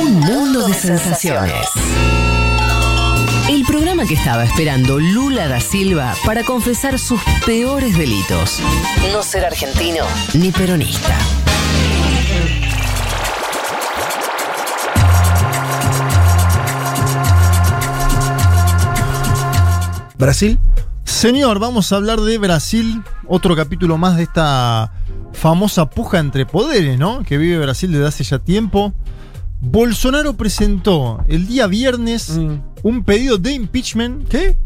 Un mundo de sensaciones. El programa que estaba esperando Lula da Silva para confesar sus peores delitos. No ser argentino ni peronista. ¿Brasil? Señor, vamos a hablar de Brasil, otro capítulo más de esta famosa puja entre poderes, ¿no? Que vive Brasil desde hace ya tiempo. Bolsonaro presentó el día viernes Mm. un pedido de impeachment. ¿Qué?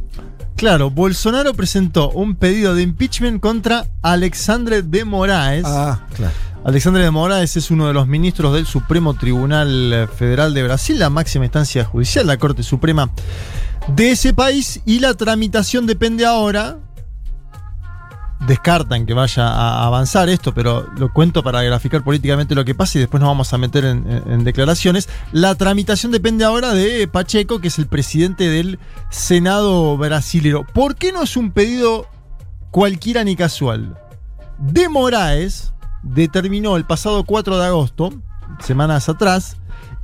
Claro, Bolsonaro presentó un pedido de impeachment contra Alexandre de Moraes. Ah, claro. Alexandre de Moraes es uno de los ministros del Supremo Tribunal Federal de Brasil, la máxima instancia judicial, la Corte Suprema de ese país, y la tramitación depende ahora. Descartan que vaya a avanzar esto, pero lo cuento para graficar políticamente lo que pasa y después nos vamos a meter en, declaraciones. La tramitación depende ahora de Pacheco, que es el presidente del Senado brasilero. ¿Por qué no es un pedido cualquiera ni casual? De Moraes determinó el pasado 4 de agosto, semanas atrás,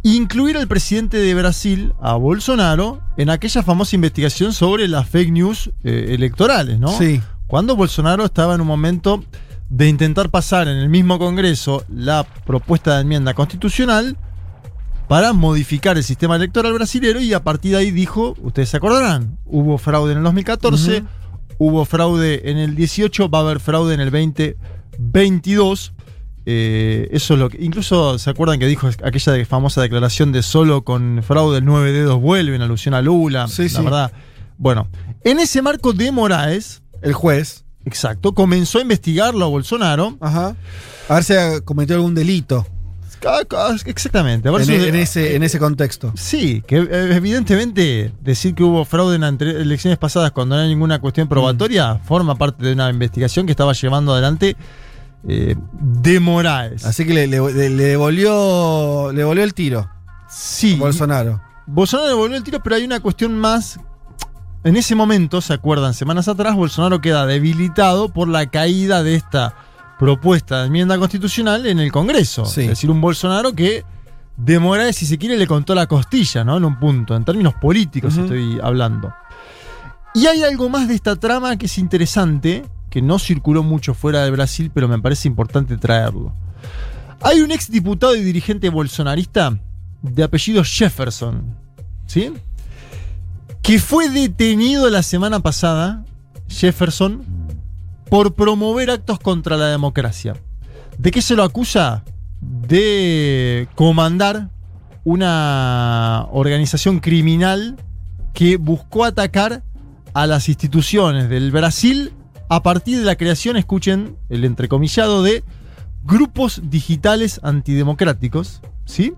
incluir al presidente de Brasil, a Bolsonaro, en aquella famosa investigación sobre las fake news eh, electorales, ¿no? Sí. Cuando Bolsonaro estaba en un momento de intentar pasar en el mismo Congreso la propuesta de enmienda constitucional para modificar el sistema electoral brasilero y a partir de ahí dijo, ustedes se acordarán, hubo fraude en el 2014, Ujú. hubo fraude en el 18, va a haber fraude en el 2022. Eh, eso es lo que. Incluso se acuerdan que dijo aquella famosa declaración de solo con fraude el 9 dedos vuelven, alusión a Lula. Sí, la sí. verdad. Bueno, en ese marco de Moraes, El juez. exacto, comenzó a investigarlo a Bolsonaro. Ajá. A ver si ha cometido algún delito Exactamente. a ver en, si- en ese, en ese contexto. Sí, que eh, evidentemente decir que hubo fraude en elecciones pasadas cuando no hay ninguna cuestión probatoria forma parte de una investigación que estaba llevando adelante eh, de Moraes. Así que le, le- le- le devolvió, le devolvió el tiro sí, a Bolsonaro. Bolsonaro devolvió el tiro, pero hay una cuestión más. En ese momento, ¿se acuerdan? Semanas atrás, Bolsonaro queda debilitado por la caída de esta propuesta de enmienda constitucional en el Congreso. Sí. Es decir, un Bolsonaro que de Moraes, si se quiere, le contó la costilla, ¿no? En un punto, en términos políticos estoy hablando. Y hay algo más de esta trama que es interesante, que no circuló mucho fuera de Brasil, pero me parece importante traerlo. Hay un ex diputado y dirigente bolsonarista de apellido Jefferson, ¿sí? Que fue detenido la semana pasada, Jefferson, por promover actos contra la democracia. ¿De qué se lo acusa? De comandar una organización criminal que buscó atacar a las instituciones del Brasil a partir de la creación, escuchen el entrecomillado, de grupos digitales antidemocráticos, ¿sí?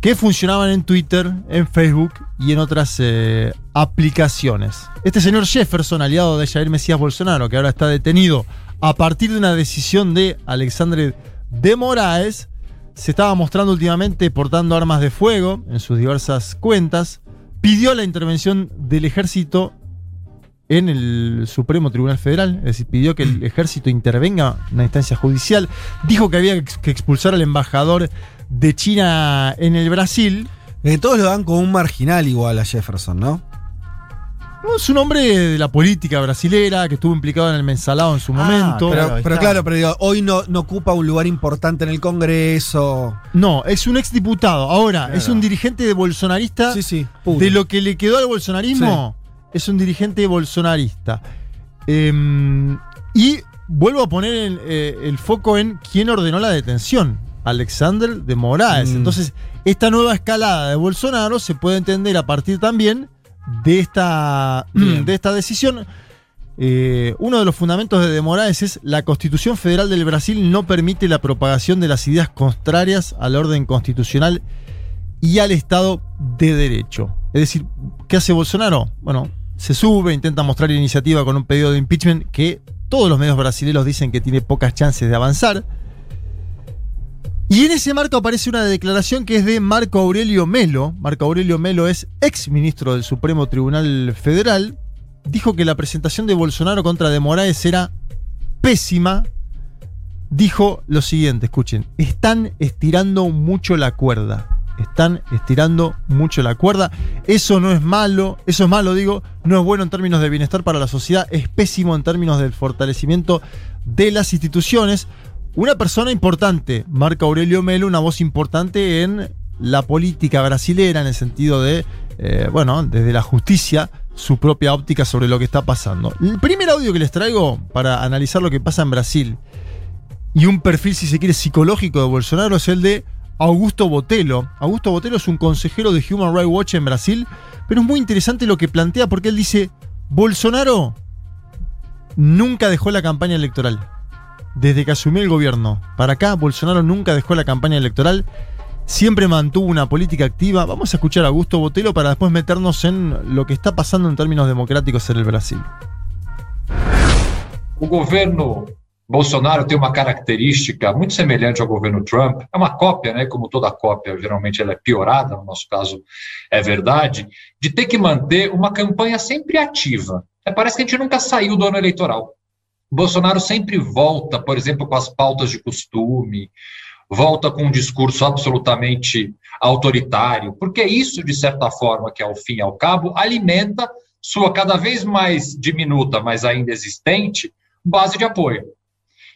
Que funcionaban en Twitter, en Facebook y en otras eh, aplicaciones. Este señor Jefferson, aliado de Jair Mesías Bolsonaro, que ahora está detenido a partir de una decisión de Alexandre de Moraes, se estaba mostrando últimamente portando armas de fuego en sus diversas cuentas, pidió la intervención del ejército en el Supremo Tribunal Federal, es decir, pidió que el ejército intervenga en una instancia judicial, dijo que había que expulsar al embajador de China en el Brasil. Que todos lo dan como un marginal igual a Jefferson, ¿no? No, Es un hombre de la política brasilera que estuvo implicado en el mensalado en su Ah, momento. Pero, Claro, pero está. claro, pero digo, hoy no, no ocupa un lugar importante en el Congreso. No, es un exdiputado. Ahora, Claro. es un dirigente de bolsonarista. Sí, sí. puro. De lo que le quedó al bolsonarismo, es un dirigente bolsonarista. Em, y vuelvo a poner el, eh, el foco en quién ordenó la detención. Alexander de Moraes. Mm. Entonces, esta nueva escalada de Bolsonaro se puede entender a partir también de esta, de esta decisión. Eh, uno de los fundamentos de De Moraes es la Constitución Federal del Brasil no permite la propagación de las ideas contrarias al orden constitucional y al Estado de Derecho. Es decir, ¿qué hace Bolsonaro? Bueno, se sube, intenta mostrar iniciativa con un pedido de impeachment que todos los medios brasileños dicen que tiene pocas chances de avanzar. Y en ese marco aparece una declaración que es de Marco Aurelio Melo. Marco Aurelio Melo es ex ministro del Supremo Tribunal Federal. Dijo que la presentación de Bolsonaro contra De Moraes era pésima. Dijo lo siguiente, escuchen, están estirando mucho la cuerda. están estirando mucho la cuerda. Eso no es malo, eso es malo, digo, no es bueno en términos de bienestar para la sociedad, es pésimo en términos del fortalecimiento de las instituciones. Una persona importante, Marco Aurelio Melo, una voz importante en la política brasilera, en el sentido de, eh, bueno, desde la justicia, su propia óptica sobre lo que está pasando. El primer audio que les traigo para analizar lo que pasa en Brasil y un perfil, si se quiere, psicológico de Bolsonaro es el de Augusto Botelo. Augusto Botelo es un consejero de Human Rights Watch en Brasil, pero es muy interesante lo que plantea porque él dice, Bolsonaro nunca dejó la campaña electoral desde que asumió el gobierno. Para acá, Bolsonaro nunca dejó la campaña electoral, siempre mantuvo una política activa. Vamos a escuchar a Augusto Botelo para después meternos en lo que está pasando en términos democráticos en el Brasil. O governo Bolsonaro tem uma característica muito semelhante ao governo Trump, é uma cópia? Como toda cópia, geralmente ela é piorada, no nosso caso é verdade, de ter que manter uma campanha sempre ativa. Parece que a gente nunca saiu do ano eleitoral. Bolsonaro sempre volta, por exemplo, com as pautas de costume, volta com um discurso absolutamente autoritário, porque isso, de certa forma, que ao fim e ao cabo, alimenta sua cada vez mais diminuta, mas ainda existente, base de apoio.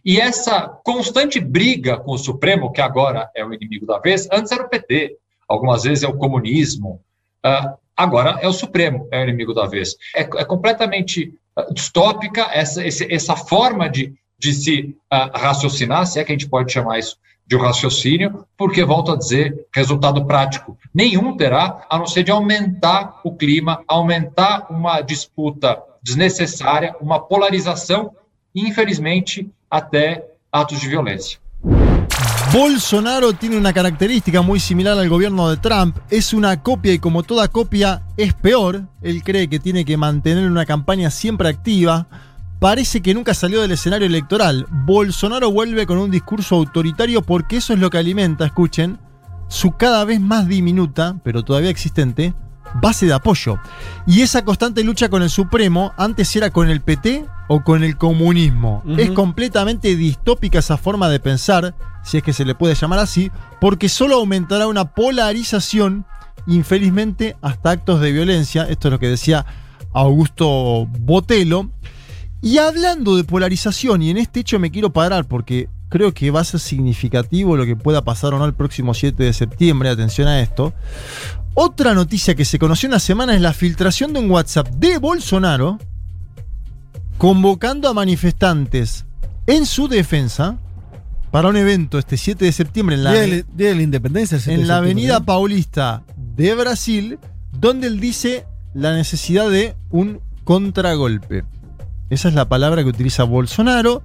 E essa constante briga com o Supremo, que agora é o inimigo da vez, antes era o PT, algumas vezes é o comunismo, uh, agora é o Supremo, é o inimigo da vez. É, é completamente distópica essa, essa forma de, de se uh, raciocinar, se é que a gente pode chamar isso de um raciocínio, porque, volto a dizer, resultado prático nenhum terá, a não ser de aumentar o clima, aumentar uma disputa desnecessária, uma polarização e, infelizmente, até atos de violência. Bolsonaro tiene una característica muy similar al gobierno de Trump, es una copia y como toda copia es peor, él cree que tiene que mantener una campaña siempre activa, parece que nunca salió del escenario electoral, Bolsonaro vuelve con un discurso autoritario porque eso es lo que alimenta, escuchen, su cada vez más diminuta, pero todavía existente, base de apoyo. Y esa constante lucha con el Supremo antes era con el PT o con el comunismo. Es completamente distópica esa forma de pensar, si es que se le puede llamar así, porque solo aumentará una polarización, infelizmente, hasta actos de violencia. Esto es lo que decía Augusto Botelo. Y hablando de polarización, y en este hecho me quiero parar porque creo que va a ser significativo lo que pueda pasar o no el próximo 7 de septiembre, atención a esto. Otra noticia que se conoció en la semana es la filtración de un WhatsApp de Bolsonaro convocando a manifestantes en su defensa para un evento este 7 de septiembre en la, Día de la Independencia. en la Avenida Paulista de Brasil, donde él dice la necesidad de un contragolpe. Esa es la palabra que utiliza Bolsonaro.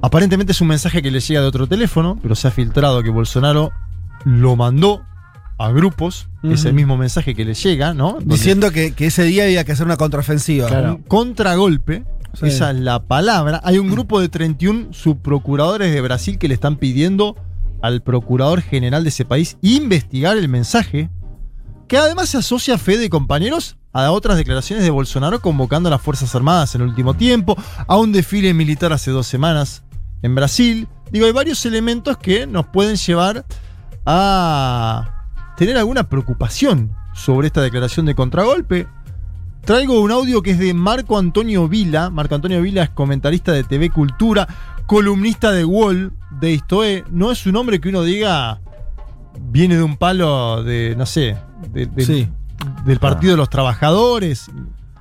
Aparentemente es un mensaje que le llega de otro teléfono, pero se ha filtrado que Bolsonaro lo mandó a grupos ese mismo mensaje que les llega, ¿no? Diciendo que, ese día había que hacer una contraofensiva. Un contragolpe, esa es la palabra. Hay un grupo de 31 subprocuradores de Brasil que le están pidiendo al procurador general de ese país investigar el mensaje, que además se asocia a fe de compañeros a otras declaraciones de Bolsonaro convocando a las Fuerzas Armadas en el último tiempo, a un desfile militar hace dos semanas en Brasil. Digo, hay varios elementos que nos pueden llevar a tener alguna preocupación sobre esta declaración de contragolpe. Traigo un audio que es de Marco Antonio Vila. Marco Antonio Vila es comentarista de TV Cultura, columnista de Wall, de Istoe. No es un hombre que uno diga viene de un palo de, no sé, del Partido de los Trabajadores.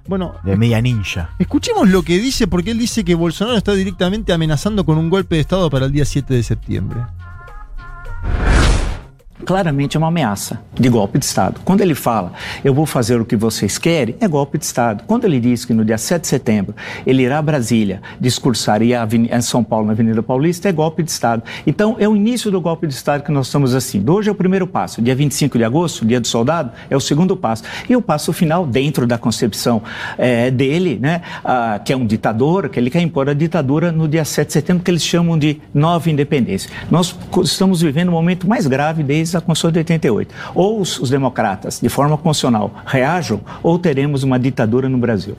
Bueno, de media ninja. Escuchemos lo que dice, porque él dice que Bolsonaro está directamente amenazando con un golpe de Estado para el día 7 de septiembre. Claramente é uma ameaça de golpe de Estado. Quando ele fala, eu vou fazer o que vocês querem, é golpe de Estado. Quando ele diz que no dia 7 de setembro ele irá a Brasília discursar e em São Paulo, na Avenida Paulista, é golpe de Estado. Então, é o início do golpe de Estado que nós estamos assim. Hoje é o primeiro passo. Dia 25 de agosto, dia do soldado, é o segundo passo. E o passo final, dentro da concepção é, dele, né, a, que é um ditador, que ele quer impor a ditadura no dia 7 de setembro, que eles chamam de nova independência. Nós estamos vivendo o momento mais grave desde Constituição de 88. Ou os, os democratas, de forma constitucional, reajam, ou teremos uma ditadura no Brasil.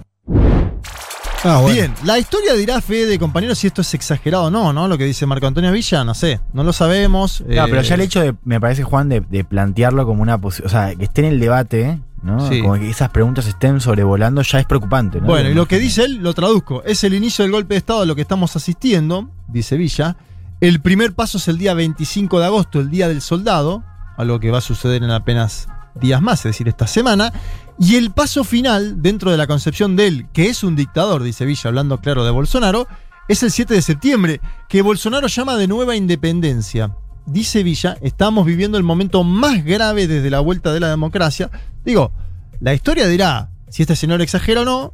Ah, bueno. Bien, la historia dirá fe de compañeros si esto es exagerado o no, ¿no? Lo que dice Marco Antonio Villa, no sé, no lo sabemos. No, eh, pero ya el hecho de, me parece, Juan, de, de plantearlo como una posibilidad. O sea, que esté en el debate, ¿no? Sí. Como que esas preguntas estén sobrevolando ya es preocupante, ¿no? Bueno, y lo que dice él, lo traduzco, es el inicio del golpe de Estado a lo que estamos asistiendo, dice Villa. El primer paso es el día 25 de agosto, el Día del Soldado, algo que va a suceder en apenas días más, es decir, esta semana. Y el paso final, dentro de la concepción de él, que es un dictador, dice Villa, hablando claro de Bolsonaro, es el 7 de septiembre, que Bolsonaro llama de nueva independencia. Dice Villa, estamos viviendo el momento más grave desde la vuelta de la democracia. Digo, la historia dirá si este señor exagera o no,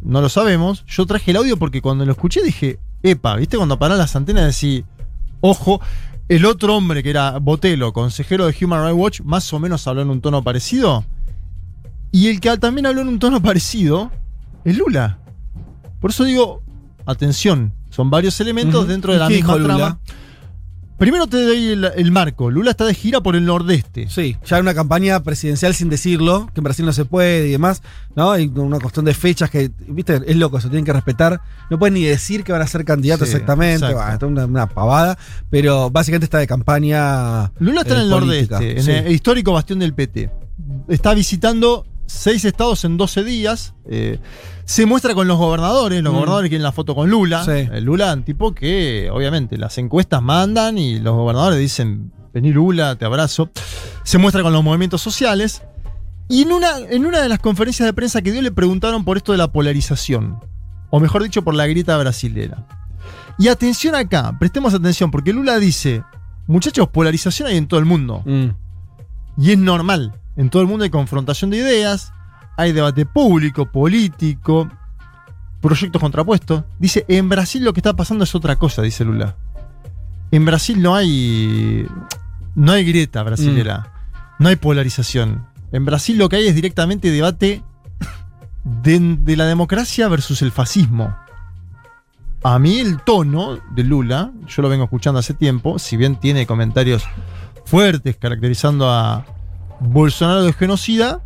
no lo sabemos. Yo traje el audio porque cuando lo escuché dije, epa, ¿viste? Cuando paran las antenas decís, ojo, el otro hombre que era Botelo, consejero de Human Rights Watch, más o menos habló en un tono parecido. Y el que también habló en un tono parecido es Lula. Por eso digo, atención, son varios elementos dentro de la ¿Y qué misma Lula? Primero te doy el, el marco. Lula está de gira por el nordeste. Sí, ya una campaña presidencial sin decirlo, que en Brasil no se puede y demás, ¿no? Hay una cuestión de fechas que, viste, es loco, se tienen que respetar. No pueden ni decir que van a ser candidatos Sí, exactamente, exacto. bah, esto es una, una pavada, pero básicamente está de campaña. Lula está eh, en el política, nordeste, en sí. el histórico bastión del PT. Está visitando seis estados en 12 días. eh, se muestra con los gobernadores, los Mm. gobernadores quieren la foto con Lula. Sí. Lula, un tipo que, obviamente, las encuestas mandan y los gobernadores dicen: Vení Lula, te abrazo. Se muestra con los movimientos sociales. Y en una, en una de las conferencias de prensa que dio le preguntaron por esto de la polarización. O mejor dicho, por la grieta brasilera. Y atención acá, prestemos atención, porque Lula dice, muchachos, polarización hay en todo el mundo. Mm. Y es normal. En todo el mundo hay confrontación de ideas, hay debate público, político, proyectos contrapuestos. Dice, en Brasil lo que está pasando es otra cosa, dice Lula. En Brasil no hay. No hay grieta brasilera. No hay polarización. En Brasil lo que hay es directamente debate de, de la democracia versus el fascismo. A mí el tono de Lula, yo lo vengo escuchando hace tiempo, si bien tiene comentarios fuertes caracterizando a Bolsonaro de genocida,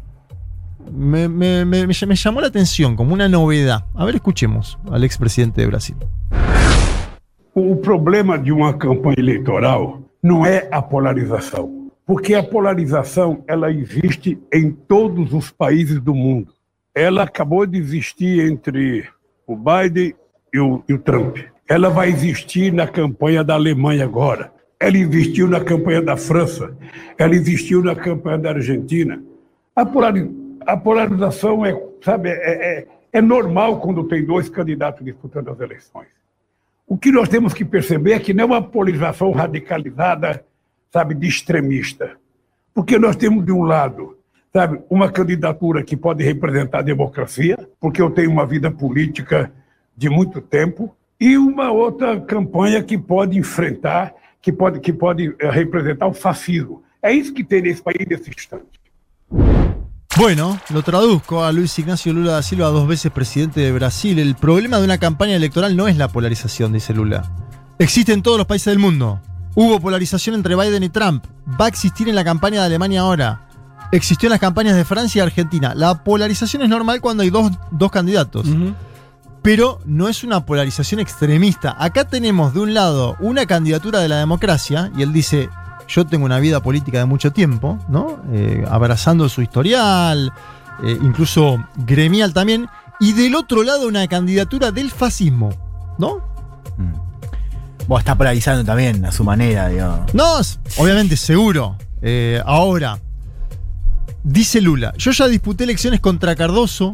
me, me- me- me- llamó la atención como una novedad. A ver, escuchemos al expresidente de Brasil. O problema de uma campanha eleitoral não é a polarização, porque a polarização ela existe em todos os países do mundo. Ela acabou de existir entre o Biden e o Trump. Ela vai existir na campanha da Alemanha agora. Ela existiu na campanha da França. Ela existiu na campanha da Argentina. A polarização é, sabe, é, é- é normal quando tem dois candidatos disputando as eleições. O que nós temos que perceber é que não é uma polarização radicalizada, sabe, de extremista. Porque nós temos, de um lado, sabe, uma candidatura que pode representar a democracia, porque eu tenho uma vida política de muito tempo, e uma outra campanha que pode enfrentar, que pode, que pode representar o fascismo. É isso que tem nesse país nesse instante. Bueno, lo traduzco a Luis Ignacio Lula da Silva, dos veces presidente de Brasil. El problema de una campaña electoral no es la polarización, dice Lula. Existe en todos los países del mundo. Hubo polarización entre Biden y Trump. Va a existir en la campaña de Alemania ahora. Existió en las campañas de Francia y Argentina. La polarización es normal cuando hay dos, dos candidatos. Pero no es una polarización extremista. Acá tenemos de un lado una candidatura de la democracia, y él dice, yo tengo una vida política de mucho tiempo, ¿no? Eh, abrazando su historial, eh, incluso gremial también, y del otro lado una candidatura del fascismo, ¿no? Vos está polarizando también a su manera, digamos. No, obviamente, seguro. Eh, ahora, dice Lula, yo ya disputé elecciones contra Cardoso,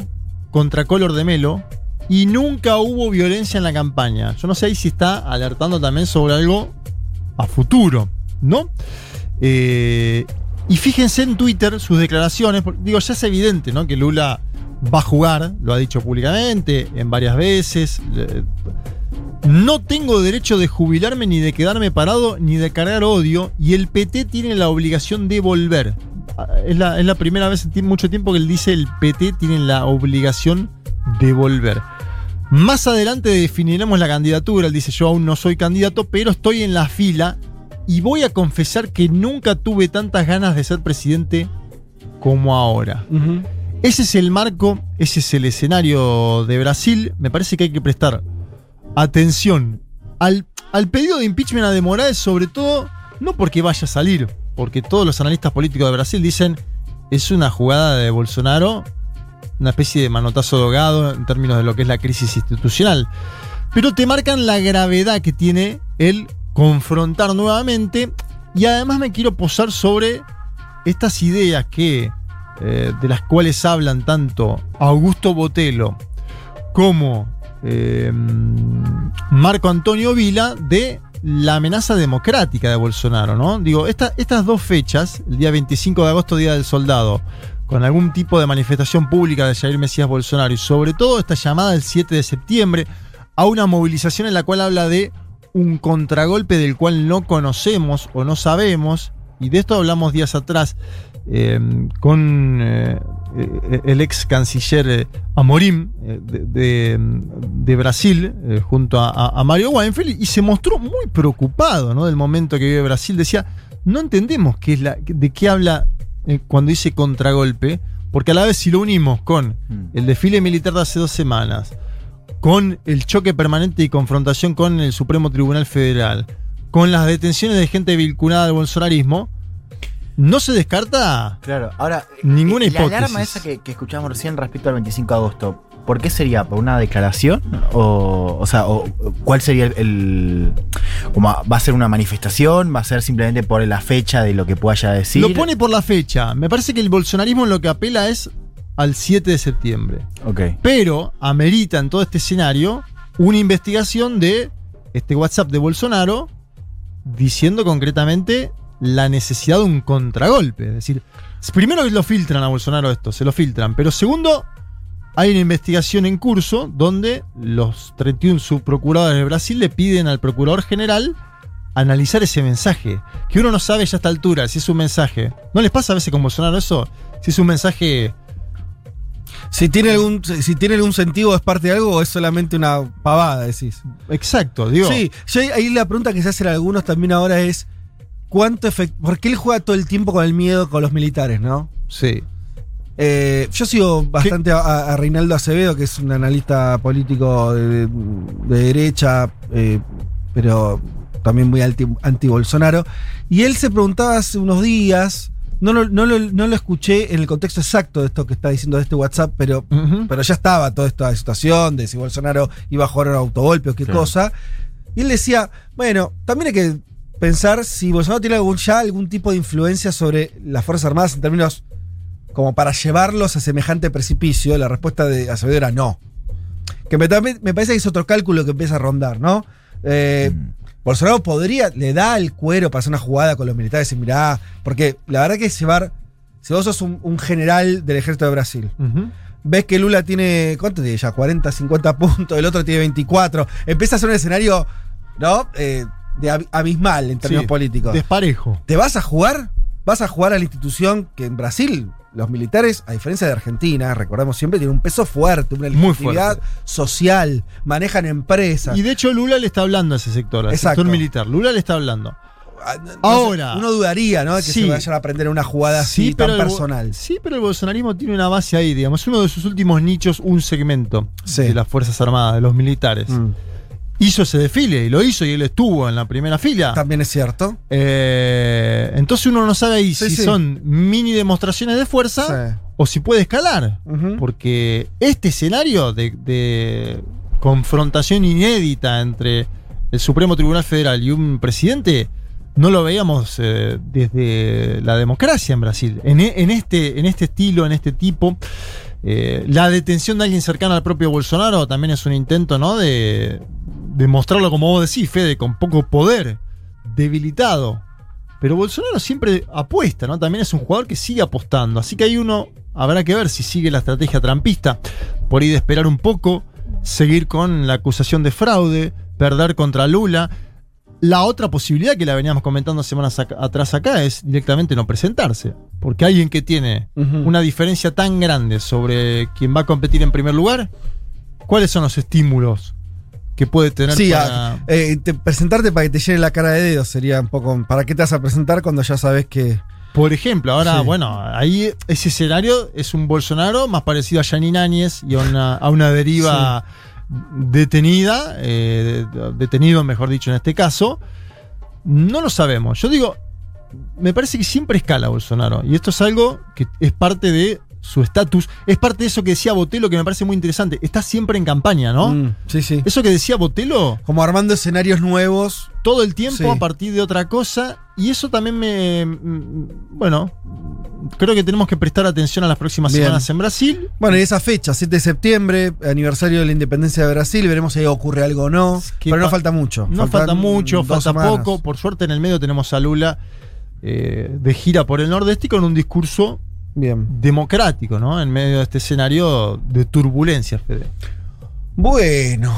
contra Color de Melo, y nunca hubo violencia en la campaña. Yo no sé ahí si está alertando también sobre algo a futuro, ¿no? Eh, y fíjense en Twitter sus declaraciones, digo, ya es evidente, ¿no? Que Lula va a jugar, lo ha dicho públicamente en varias veces. le- no tengo derecho de jubilarme ni de quedarme parado ni de cargar odio y el PT tiene la obligación de volver. Ah, Es la, es la primera vez en mucho tiempo que él dice el PT tiene la obligación de volver. Más adelante definiremos la candidatura. Él dice yo aún no soy candidato, pero estoy en la fila y voy a confesar que nunca tuve tantas ganas de ser presidente como ahora. Ese es el marco, ese es el escenario de Brasil. Me parece que hay que prestar atención al, al pedido de impeachment a de Moraes, sobre todo, no porque vaya a salir, porque todos los analistas políticos de Brasil dicen es una jugada de Bolsonaro, una especie de manotazo dogado en términos de lo que es la crisis institucional. Pero te marcan la gravedad que tiene el confrontar nuevamente y además me quiero posar sobre estas ideas que eh, de las cuales hablan tanto Augusto Botelo como eh, Marco Antonio Vila de la amenaza democrática de Bolsonaro, ¿no? Digo, esta- estas dos fechas, el día 25 de agosto, Día del Soldado, con algún tipo de manifestación pública de Jair Mesías Bolsonaro. Y sobre todo esta llamada del 7 de septiembre a una movilización en la cual habla de un contragolpe del cual no conocemos o no sabemos, y de esto hablamos días atrás eh, con eh, el ex canciller eh, Amorim de, Brasil, junto a, Mario Weinfeld, y se mostró muy preocupado del momento que vive Brasil. Decía, no entendemos qué es la, de qué habla eh, cuando dice contragolpe, porque a la vez si lo unimos con el desfile militar de hace dos semanas, con el choque permanente y confrontación con el Supremo Tribunal Federal, con las detenciones de gente vinculada al bolsonarismo, no se descarta Claro, ahora. Ninguna hipótesis. La alarma esa que, que escuchamos recién respecto al 25 de agosto, ¿por qué sería? ¿Por una declaración? O, o sea, o, ¿cuál sería el. el- como, ¿Va a ser una manifestación? ¿Va a ser simplemente por la fecha de lo que pueda decir? Lo pone por la fecha. Me parece que el bolsonarismo lo que apela es al 7 de septiembre. Ok. Pero amerita en todo este escenario una investigación de este WhatsApp de Bolsonaro diciendo concretamente la necesidad de un contragolpe. Es decir, primero lo filtran a Bolsonaro esto, se lo filtran. Pero segundo, hay una investigación en curso donde los 31 subprocuradores de Brasil le piden al procurador general analizar ese mensaje. Que uno no sabe ya a esta altura si es un mensaje. ¿No les pasa a veces con Bolsonaro eso? Si es un mensaje Si tiene algún, si tiene algún sentido, es parte de algo o es solamente una pavada, decís. exacto, digo. Sí, yo ahí- la pregunta que se hacen algunos también ahora es: ¿cuánto efecto? Porque él juega todo el tiempo con el miedo con los militares, ¿no? Sí. Eh, yo sigo bastante a, a Reinaldo Acevedo, que es un analista político de, de derecha, eh, pero también muy anti- anti-Bolsonaro. y él se preguntaba hace unos días, no lo, no, lo, no lo escuché en el contexto exacto de esto que está diciendo de este WhatsApp, pero, pero ya estaba toda esta situación de si Bolsonaro iba a jugar un autogolpe o qué Claro. cosa. Y él decía, bueno, también hay que pensar si Bolsonaro tiene algún, ya algún tipo de influencia sobre las Fuerzas Armadas en términos como para llevarlos a semejante precipicio, la respuesta de Acevedo era no. Que me, me parece que es otro cálculo que empieza a rondar, ¿no? Eh, Bolsonaro podría, le da el cuero para hacer una jugada con los militares y mirá, porque la verdad que llevar, si vos sos un, un general del ejército de Brasil, ves que Lula tiene, ¿cuánto tiene ya? 40, 50 puntos, el otro tiene 24, empieza a ser un escenario, ¿no? Eh, de ab- abismal en términos Sí, políticos. Desparejo. ¿Te vas a jugar? Vas a jugar a la institución que en Brasil, los militares, a diferencia de Argentina, recordemos siempre, tienen un peso fuerte, una legitimidad social, manejan empresas. Y de hecho Lula le está hablando a ese sector, al Exacto. sector militar. Lula le está hablando. Ah, sé, Ahora. uno dudaría, ¿no? De que Sí. se vayan a aprender una jugada así tan el personal. Sí, pero el bolsonarismo tiene una base ahí, digamos. Es uno de sus últimos nichos, un segmento Sí. de las Fuerzas Armadas, de los militares. Mm. Hizo ese desfile y lo hizo y él estuvo en la primera fila. También es cierto. Eh, entonces uno no sabe ahí Sí, si sí. son mini demostraciones de fuerza Sí. o si puede escalar. Porque este escenario de, de confrontación inédita entre el Supremo Tribunal Federal y un presidente no lo veíamos eh, desde la democracia en Brasil. En, e- en este, en este estilo, en este tipo. Eh, la detención de alguien cercano al propio Bolsonaro también es un intento, ¿no? De, de mostrarlo, como vos decís, Fede, con poco poder, debilitado. Pero Bolsonaro siempre apuesta, ¿no? También es un jugador que sigue apostando. Así que hay uno, habrá que ver si sigue la estrategia trampista. Por ahí de esperar un poco, seguir con la acusación de fraude, perder contra Lula. La otra posibilidad que la veníamos comentando semanas atrás acá es directamente no presentarse. Porque alguien que tiene una diferencia tan grande sobre quien va a competir en primer lugar, ¿cuáles son los estímulos que puede tener Sí, para... a- eh, te- presentarte para que te llene la cara de dedos sería un poco. ¿Para qué te vas a presentar cuando ya sabes que, Por ejemplo, ahora, Sí. bueno, ahí ese escenario es un Bolsonaro más parecido a Yanine Áñez y a una, a una deriva detenida, eh, de- detenido, mejor dicho, en este caso. No lo sabemos. Yo digo, me parece que siempre escala Bolsonaro. Y esto es algo que es parte de su estatus. Es parte de eso que decía Botelo, que me parece muy interesante. Está siempre en campaña, ¿no? Mm, sí, sí. Eso que decía Botelo, Como armando escenarios nuevos. todo el tiempo Sí. a partir de otra cosa. Y eso también me. Bueno, creo que tenemos que prestar atención a las próximas Bien. semanas en Brasil. Bueno, y esa fecha, 7 de septiembre, aniversario de la independencia de Brasil, veremos si ocurre algo o no. que Pero no falta mucho. No falta mucho, falta semanas. poco. Por suerte en el medio tenemos a Lula eh, de gira por el Nordeste y con un discurso Bien. democrático, ¿no? En medio de este escenario de turbulencia, Fede. Bueno,